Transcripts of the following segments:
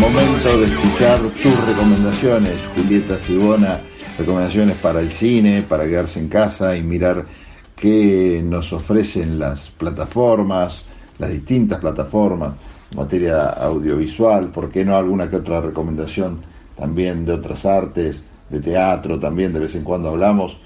momento de escuchar sus recomendaciones, Julieta Sibona, recomendaciones para el cine, para quedarse en casa y mirar qué nos ofrecen las plataformas, las distintas plataformas, en materia audiovisual, por qué no alguna que otra recomendación también de otras artes, de teatro también, de vez en cuando hablamos,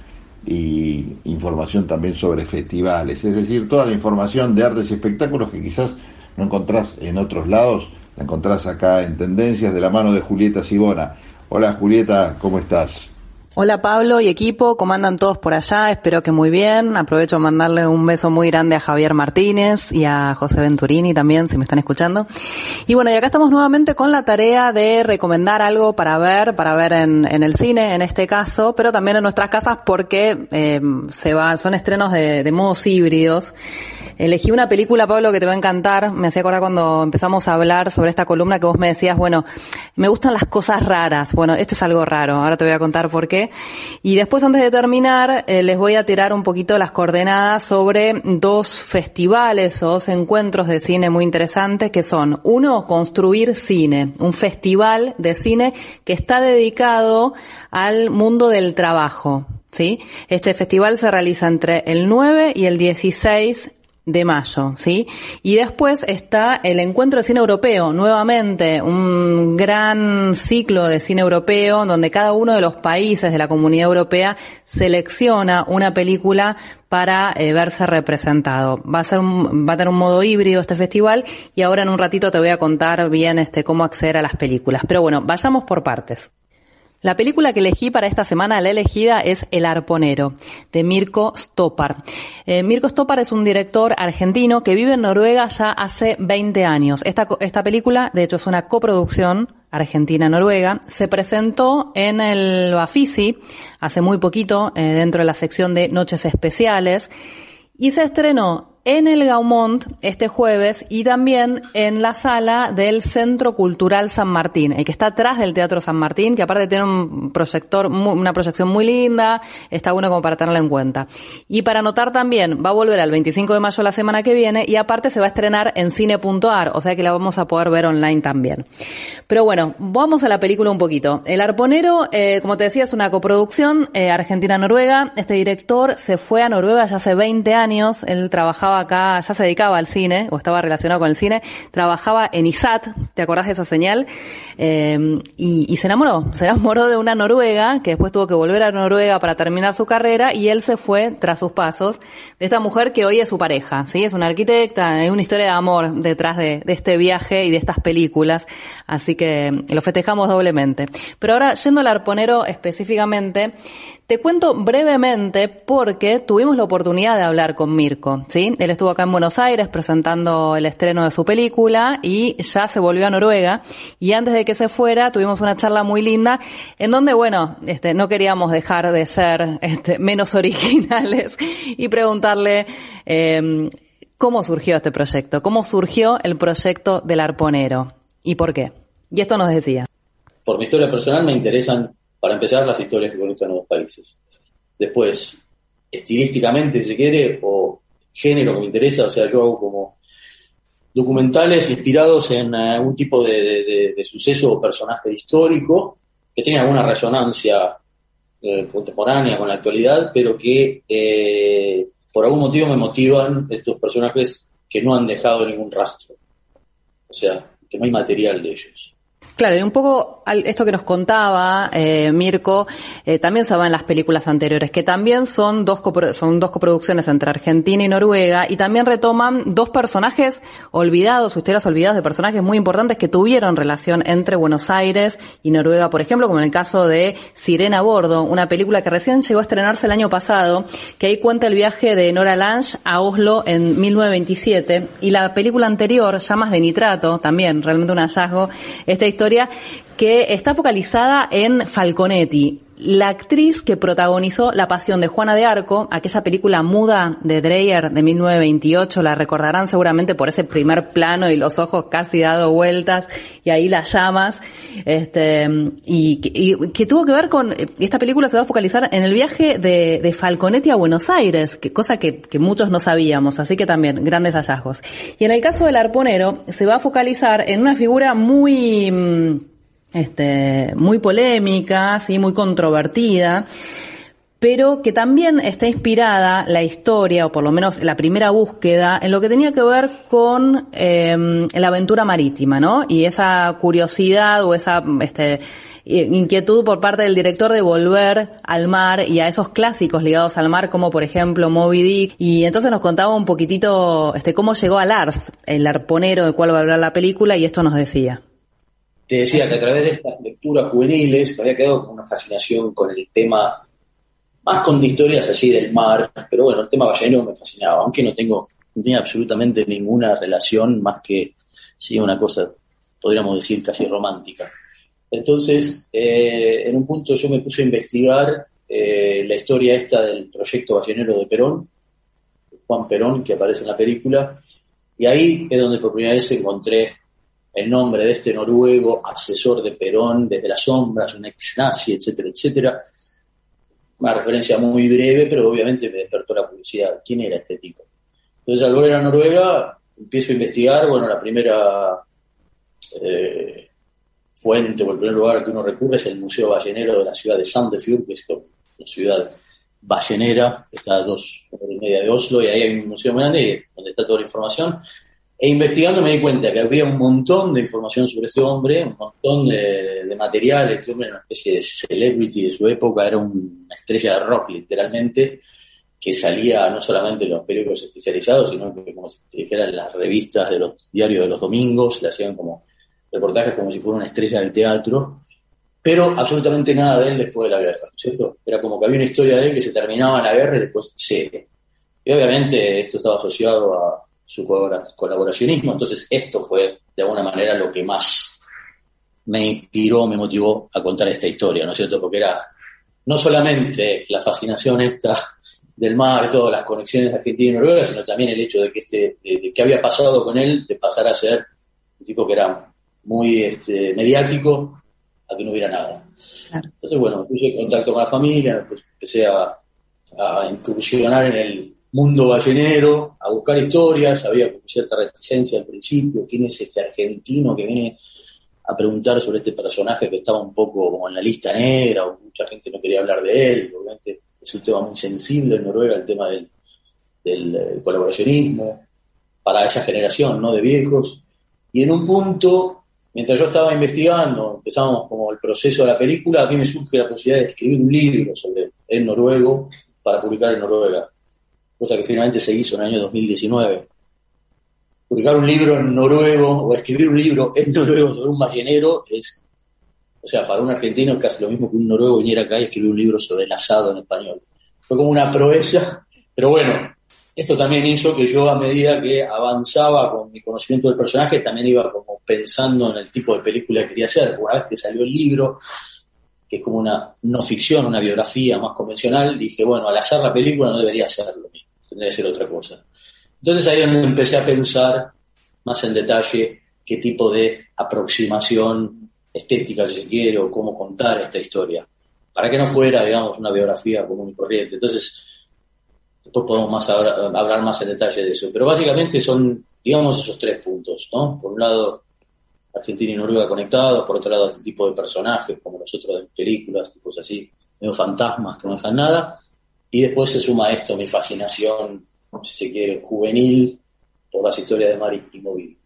y información también sobre festivales, es decir, toda la información de artes y espectáculos que quizás no encontrás en otros lados, la encontrás acá en Tendencias de la mano de Julieta Sibona. Hola Julieta, ¿cómo estás? Hola Pablo y equipo, ¿cómo andan todos por allá? Espero que muy bien. Aprovecho a mandarle un beso muy grande a Javier Martínez y a José Venturini también, si me están escuchando. Y bueno, y acá estamos nuevamente con la tarea de recomendar algo para ver, para ver en, el cine en este caso, pero también en nuestras casas porque eh, se va, son estrenos de, de modos híbridos. Elegí una película, Pablo, que te va a encantar. Me hacía acordar cuando empezamos a hablar sobre esta columna que vos me decías, bueno, me gustan las cosas raras. Bueno, esto es algo raro. Ahora te voy a contar por qué. Y después, antes de terminar, eh, les voy a tirar un poquito las coordenadas sobre dos festivales o dos encuentros de cine muy interesantes que son, uno, Construir Cine, un festival de cine que está dedicado al mundo del trabajo. ¿Sí? Este festival se realiza entre el 9 y el 16 de mayo, ¿sí? Y después está el encuentro de cine europeo, nuevamente un gran ciclo de cine europeo donde cada uno de los países de la comunidad europea selecciona una película para eh, verse representado. Va a ser un, va a tener un modo híbrido este festival y ahora en un ratito te voy a contar bien este cómo acceder a las películas. Pero bueno, vayamos por partes. La película que elegí para esta semana, la elegida, es El Arponero, de Mirko Stopar. Eh, Mirko Stopar es un director argentino que vive en Noruega ya hace 20 años. Esta, esta película, de hecho, es una coproducción Argentina-Noruega. Se presentó en el Bafisi hace muy poquito, eh, dentro de la sección de Noches Especiales, y se estrenó en el Gaumont este jueves y también en la sala del Centro Cultural San Martín, el que está atrás del Teatro San Martín, que aparte tiene un proyector, una proyección muy linda, está bueno como para tenerla en cuenta. Y para notar también, va a volver al 25 de mayo la semana que viene y aparte se va a estrenar en cine.ar, o sea que la vamos a poder ver online también. Pero bueno, vamos a la película un poquito. El Arponero, eh, como te decía, es una coproducción eh, Argentina-Noruega. Este director se fue a Noruega ya hace 20 años, él trabajaba acá, ya se dedicaba al cine, o estaba relacionado con el cine, trabajaba en ISAT, ¿te acordás de esa señal? Eh, y, se enamoró, se enamoró de una noruega, que después tuvo que volver a Noruega para terminar su carrera, y él se fue tras sus pasos, de esta mujer que hoy es su pareja, ¿sí? Es una arquitecta, hay una historia de amor detrás de, de este viaje y de estas películas, así que lo festejamos doblemente. Pero ahora, yendo al arponero específicamente, te cuento brevemente porque tuvimos la oportunidad de hablar con Mirko, ¿sí? Él estuvo acá en Buenos Aires presentando el estreno de su película y ya se volvió a Noruega y antes de que se fuera tuvimos una charla muy linda en donde, bueno, este, no queríamos dejar de ser este, menos originales y preguntarle eh, cómo surgió este proyecto, cómo surgió el proyecto del arponero y por qué. Y esto nos decía. Por mi historia personal me interesan para empezar, las historias que conectan a los países. Después, estilísticamente, si se quiere, o género que me interesa, o sea, yo hago como documentales inspirados en algún eh, tipo de, suceso o personaje histórico que tiene alguna resonancia eh, contemporánea con la actualidad, pero que eh, por algún motivo me motivan estos personajes que no han dejado ningún rastro. O sea, que no hay material de ellos. Claro, y un poco esto que nos contaba eh, Mirko, eh, también se va en las películas anteriores, que también son dos, son dos coproducciones entre Argentina y Noruega, y también retoman dos personajes olvidados, ustedes olvidados de personajes muy importantes que tuvieron relación entre Buenos Aires y Noruega, por ejemplo, como en el caso de Sirena a Bordo, una película que recién llegó a estrenarse el año pasado, que ahí cuenta el viaje de Nora Lange a Oslo en 1927, y la película anterior, Llamas de Nitrato, también realmente un hallazgo, esta historia que está focalizada en Falconetti, la actriz que protagonizó La Pasión de Juana de Arco, aquella película muda de Dreyer de 1928, la recordarán seguramente por ese primer plano y los ojos casi dado vueltas y ahí las llamas, este, y, que tuvo que ver con, esta película se va a focalizar en el viaje de, Falconetti a Buenos Aires, que, cosa que, que muchos no sabíamos, así que también grandes hallazgos. Y en el caso del arponero se va a focalizar en una figura muy, este, muy polémica, ¿sí? muy controvertida pero que también está inspirada la historia, o por lo menos la primera búsqueda, en lo que tenía que ver con eh, la aventura marítima, ¿no? Y esa curiosidad o esa este, inquietud por parte del director de volver al mar y a esos clásicos ligados al mar, como por ejemplo Moby Dick. Y entonces nos contaba un poquitito este, cómo llegó a Lars, el arponero del cual va a hablar la película, y esto nos decía. Te decía que a través de estas lecturas juveniles había quedado con una fascinación con el tema más con historias así del mar, pero bueno, el tema ballenero me fascinaba, aunque no tengo, tenía absolutamente ninguna relación más que, sí, una cosa, podríamos decir, casi romántica. Entonces, eh, en un punto yo me puse a investigar eh, la historia esta del proyecto ballenero de Perón, Juan Perón, que aparece en la película, y ahí es donde por primera vez encontré el nombre de este noruego, asesor de Perón desde las sombras, un ex nazi, etcétera, etcétera, una referencia muy breve, pero obviamente me despertó la curiosidad. ¿Quién era este tipo? Entonces, al volver a Noruega, empiezo a investigar. Bueno, la primera eh, fuente o el primer lugar que uno recurre es el Museo Ballenero de la ciudad de Sandefjord, que es una ciudad ballenera, está a dos horas y media de Oslo, y ahí hay un museo grande donde está toda la información. E investigando me di cuenta que había un montón de información sobre este hombre, un montón de, materiales. Este hombre era una especie de celebrity de su época, era una estrella de rock literalmente, que salía no solamente en los periódicos especializados, sino que como si dijera en las revistas de los diarios de los domingos, le hacían como reportajes como si fuera una estrella del teatro, pero absolutamente nada de él después de la guerra, ¿cierto? Era como que había una historia de él que se terminaba en la guerra y después se... Y obviamente esto estaba asociado a su colaboracionismo. Entonces esto fue de alguna manera lo que más me inspiró, me motivó a contar esta historia, ¿no es cierto? Porque era no solamente la fascinación esta del mar, todas las conexiones de Argentina y Noruega, sino también el hecho de que este, de, que había pasado con él, de pasar a ser un tipo que era muy este, mediático, a que no hubiera nada. Entonces, bueno, puse en contacto con la familia, pues empecé a, a incursionar en el, mundo ballenero, a buscar historias, había cierta reticencia al principio, quién es este argentino que viene a preguntar sobre este personaje que estaba un poco como en la lista negra, o mucha gente no quería hablar de él, obviamente es un tema muy sensible en Noruega, el tema del, eh, colaboracionismo, para esa generación ¿no? de viejos, y en un punto, mientras yo estaba investigando, empezamos como el proceso de la película, a mí me surge la posibilidad de escribir un libro sobre el noruego para publicar en Noruega cosa que finalmente se hizo en el año 2019. Publicar un libro en noruego o escribir un libro en noruego sobre un ballenero es, o sea, para un argentino es casi lo mismo que un noruego viniera acá y escribir un libro sobre el asado en español. Fue como una proeza, pero bueno, esto también hizo que yo a medida que avanzaba con mi conocimiento del personaje, también iba como pensando en el tipo de película que quería hacer. Una vez que salió el libro, que es como una no ficción, una biografía más convencional, dije, bueno, al hacer la película no debería ser lo mismo tendría que ser otra cosa. Entonces ahí donde empecé a pensar más en detalle qué tipo de aproximación estética, si se quiere, o cómo contar esta historia, para que no fuera, digamos, una biografía común y corriente. Entonces, después podemos más hablar, más en detalle de eso. Pero básicamente son, digamos, esos tres puntos, ¿no? Por un lado, Argentina y Noruega conectados, por otro lado, este tipo de personajes, como los otros de películas, tipos así, medio fantasmas que no dejan nada, y después se suma esto, mi fascinación, si se quiere, juvenil por las historias de Mari y Moby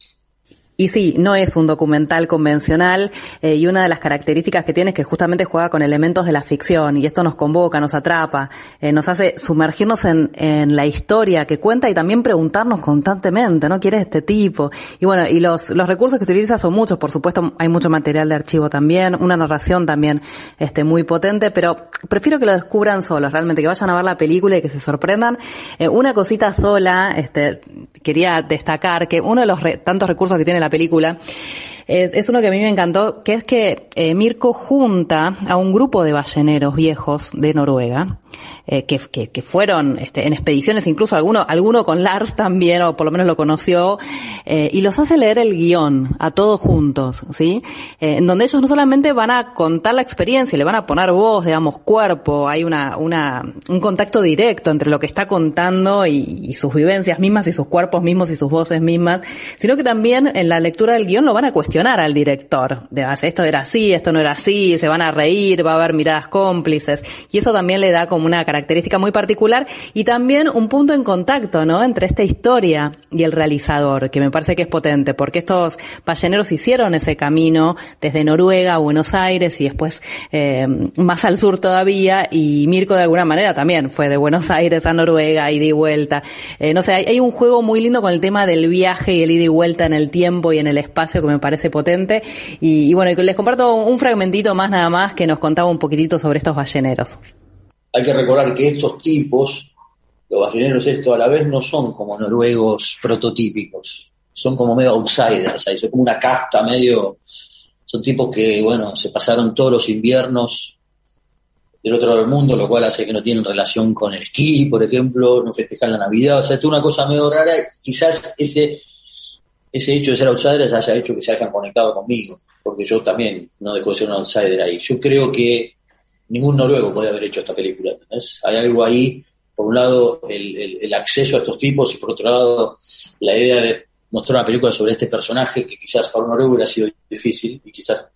y sí, no es un documental convencional eh, y una de las características que tiene es que justamente juega con elementos de la ficción y esto nos convoca, nos atrapa, eh, nos hace sumergirnos en, en, la historia que cuenta y también preguntarnos constantemente, ¿no? ¿Quién es este tipo? Y bueno, y los, los recursos que utiliza son muchos, por supuesto hay mucho material de archivo también, una narración también este, muy potente, pero prefiero que lo descubran solos, realmente, que vayan a ver la película y que se sorprendan. Eh, una cosita sola, este, quería destacar que uno de los tantos recursos que tiene la película, es, uno que a mí me encantó, que es que eh, Mirko junta a un grupo de balleneros viejos de Noruega, eh, que, que, fueron este, en expediciones, incluso alguno, alguno con Lars también, o por lo menos lo conoció, eh, y los hace leer el guion a todos juntos, ¿sí? Eh, en donde ellos no solamente van a contar la experiencia, le van a poner voz, digamos, cuerpo, hay una, una, un contacto directo entre lo que está contando y, y sus vivencias mismas y sus cuerpos mismos y sus voces mismas, sino que también en la lectura del guion lo van a cuestionar al director. De, ah, esto era así, esto no era así, se van a reír, va a haber miradas cómplices. Y eso también le da como una característica muy particular y también un punto en contacto, ¿no? Entre esta historia y el realizador, que me parece que es potente, porque estos balleneros hicieron ese camino desde Noruega a Buenos Aires y después eh, más al sur todavía, y Mirko de alguna manera también fue de Buenos Aires a Noruega, y de vuelta. Eh, no sé, hay, hay un juego muy lindo con el tema del viaje y el ida y vuelta en el tiempo y en el espacio que me parece potente. Y, y bueno, les comparto un fragmentito más nada más que nos contaba un poquitito sobre estos balleneros. Hay que recordar que estos tipos, los balleneros estos a la vez no son como noruegos prototípicos, son como medio outsiders, son como una casta medio, son tipos que, bueno, se pasaron todos los inviernos del otro lado del mundo, lo cual hace que no tienen relación con el esquí, por ejemplo, no festejan la Navidad, o sea, es una cosa medio rara, quizás ese ese hecho de ser outsider haya hecho que se hayan conectado conmigo, porque yo también no dejo de ser un outsider ahí. Yo creo que ningún noruego puede haber hecho esta película. Hay algo ahí, por un lado, el, acceso a estos tipos y por otro lado, la idea de mostrar una película sobre este personaje que quizás para un noruego hubiera sido difícil y quizás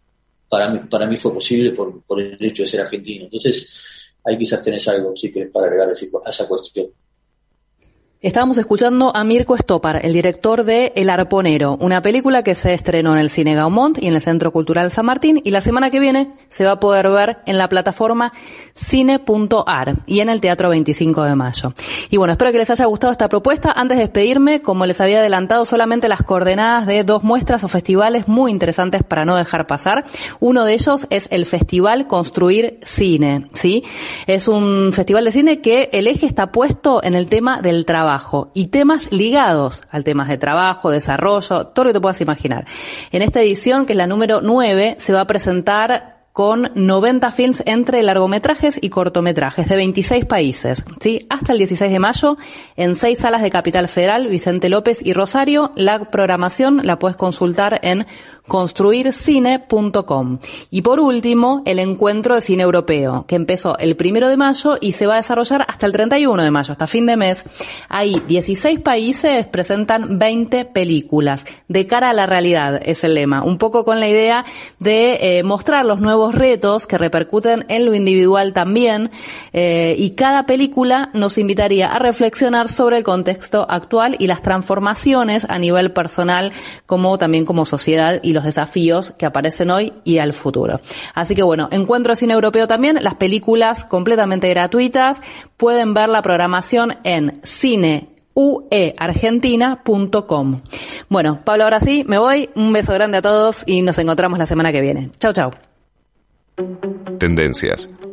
para mí, para mí fue posible por, por el hecho de ser argentino. Entonces, ahí quizás tenés algo, sí, que para agregar esa cuestión. Estábamos escuchando a Mirko Stopar, el director de El Arponero, una película que se estrenó en el Cine Gaumont y en el Centro Cultural San Martín y la semana que viene se va a poder ver en la plataforma cine.ar y en el Teatro 25 de Mayo. Y bueno, espero que les haya gustado esta propuesta. Antes de despedirme, como les había adelantado, solamente las coordenadas de dos muestras o festivales muy interesantes para no dejar pasar. Uno de ellos es el Festival Construir Cine, ¿sí? Es un festival de cine que el eje está puesto en el tema del trabajo y temas ligados al temas de trabajo, desarrollo, todo lo que te puedas imaginar. En esta edición, que es la número 9, se va a presentar con 90 films entre largometrajes y cortometrajes de 26 países, ¿sí? Hasta el 16 de mayo en seis salas de Capital Federal, Vicente López y Rosario. La programación la puedes consultar en construircine.com. Y por último, el encuentro de cine europeo, que empezó el primero de mayo y se va a desarrollar hasta el 31 de mayo, hasta fin de mes. Ahí 16 países presentan 20 películas. De cara a la realidad es el lema. Un poco con la idea de eh, mostrar los nuevos retos que repercuten en lo individual también. Eh, y cada película nos invitaría a reflexionar sobre el contexto actual y las transformaciones a nivel personal como también como sociedad y los desafíos que aparecen hoy y al futuro. Así que bueno, encuentro cine europeo también, las películas completamente gratuitas, pueden ver la programación en cineueargentina.com. Bueno, Pablo, ahora sí, me voy, un beso grande a todos y nos encontramos la semana que viene. Chau, chau. Tendencias.